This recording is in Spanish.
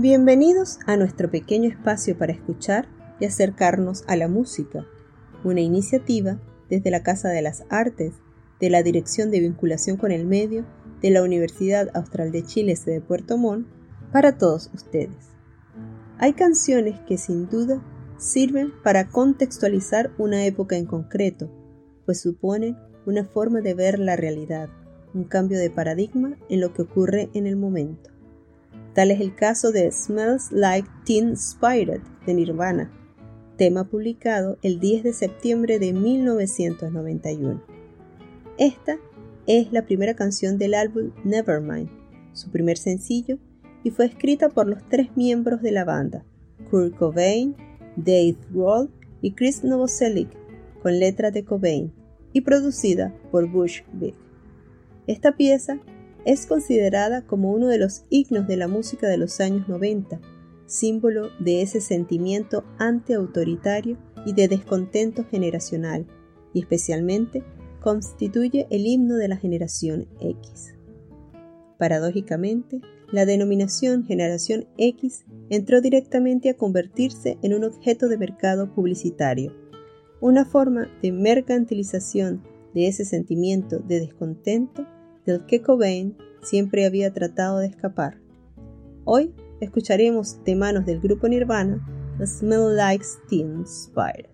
Bienvenidos a nuestro pequeño espacio para escuchar y acercarnos a la música, una iniciativa desde la Casa de las Artes, de la Dirección de Vinculación con el Medio, de la Universidad Austral de Chile de Puerto Montt, para todos ustedes. Hay canciones que sin duda sirven para contextualizar una época en concreto, pues suponen una forma de ver la realidad, un cambio de paradigma en lo que ocurre en el momento. Tal es el caso de Smells Like Teen Spirit de Nirvana, tema publicado el 10 de septiembre de 1991. Esta es la primera canción del álbum Nevermind, su primer sencillo, y fue escrita por los tres miembros de la banda, Kurt Cobain, Dave Grohl y Chris Novoselic, con letra de Cobain, y producida por Bush Big. Esta pieza es considerada como uno de los himnos de la música de los años 90, símbolo de ese sentimiento antiautoritario y de descontento generacional, y especialmente constituye el himno de la generación X. Paradójicamente, la denominación generación X entró directamente a convertirse en un objeto de mercado publicitario, una forma de mercantilización de ese sentimiento de descontento del que Cobain siempre había tratado de escapar. Hoy escucharemos de manos del grupo Nirvana Smell Like Teen Spirit.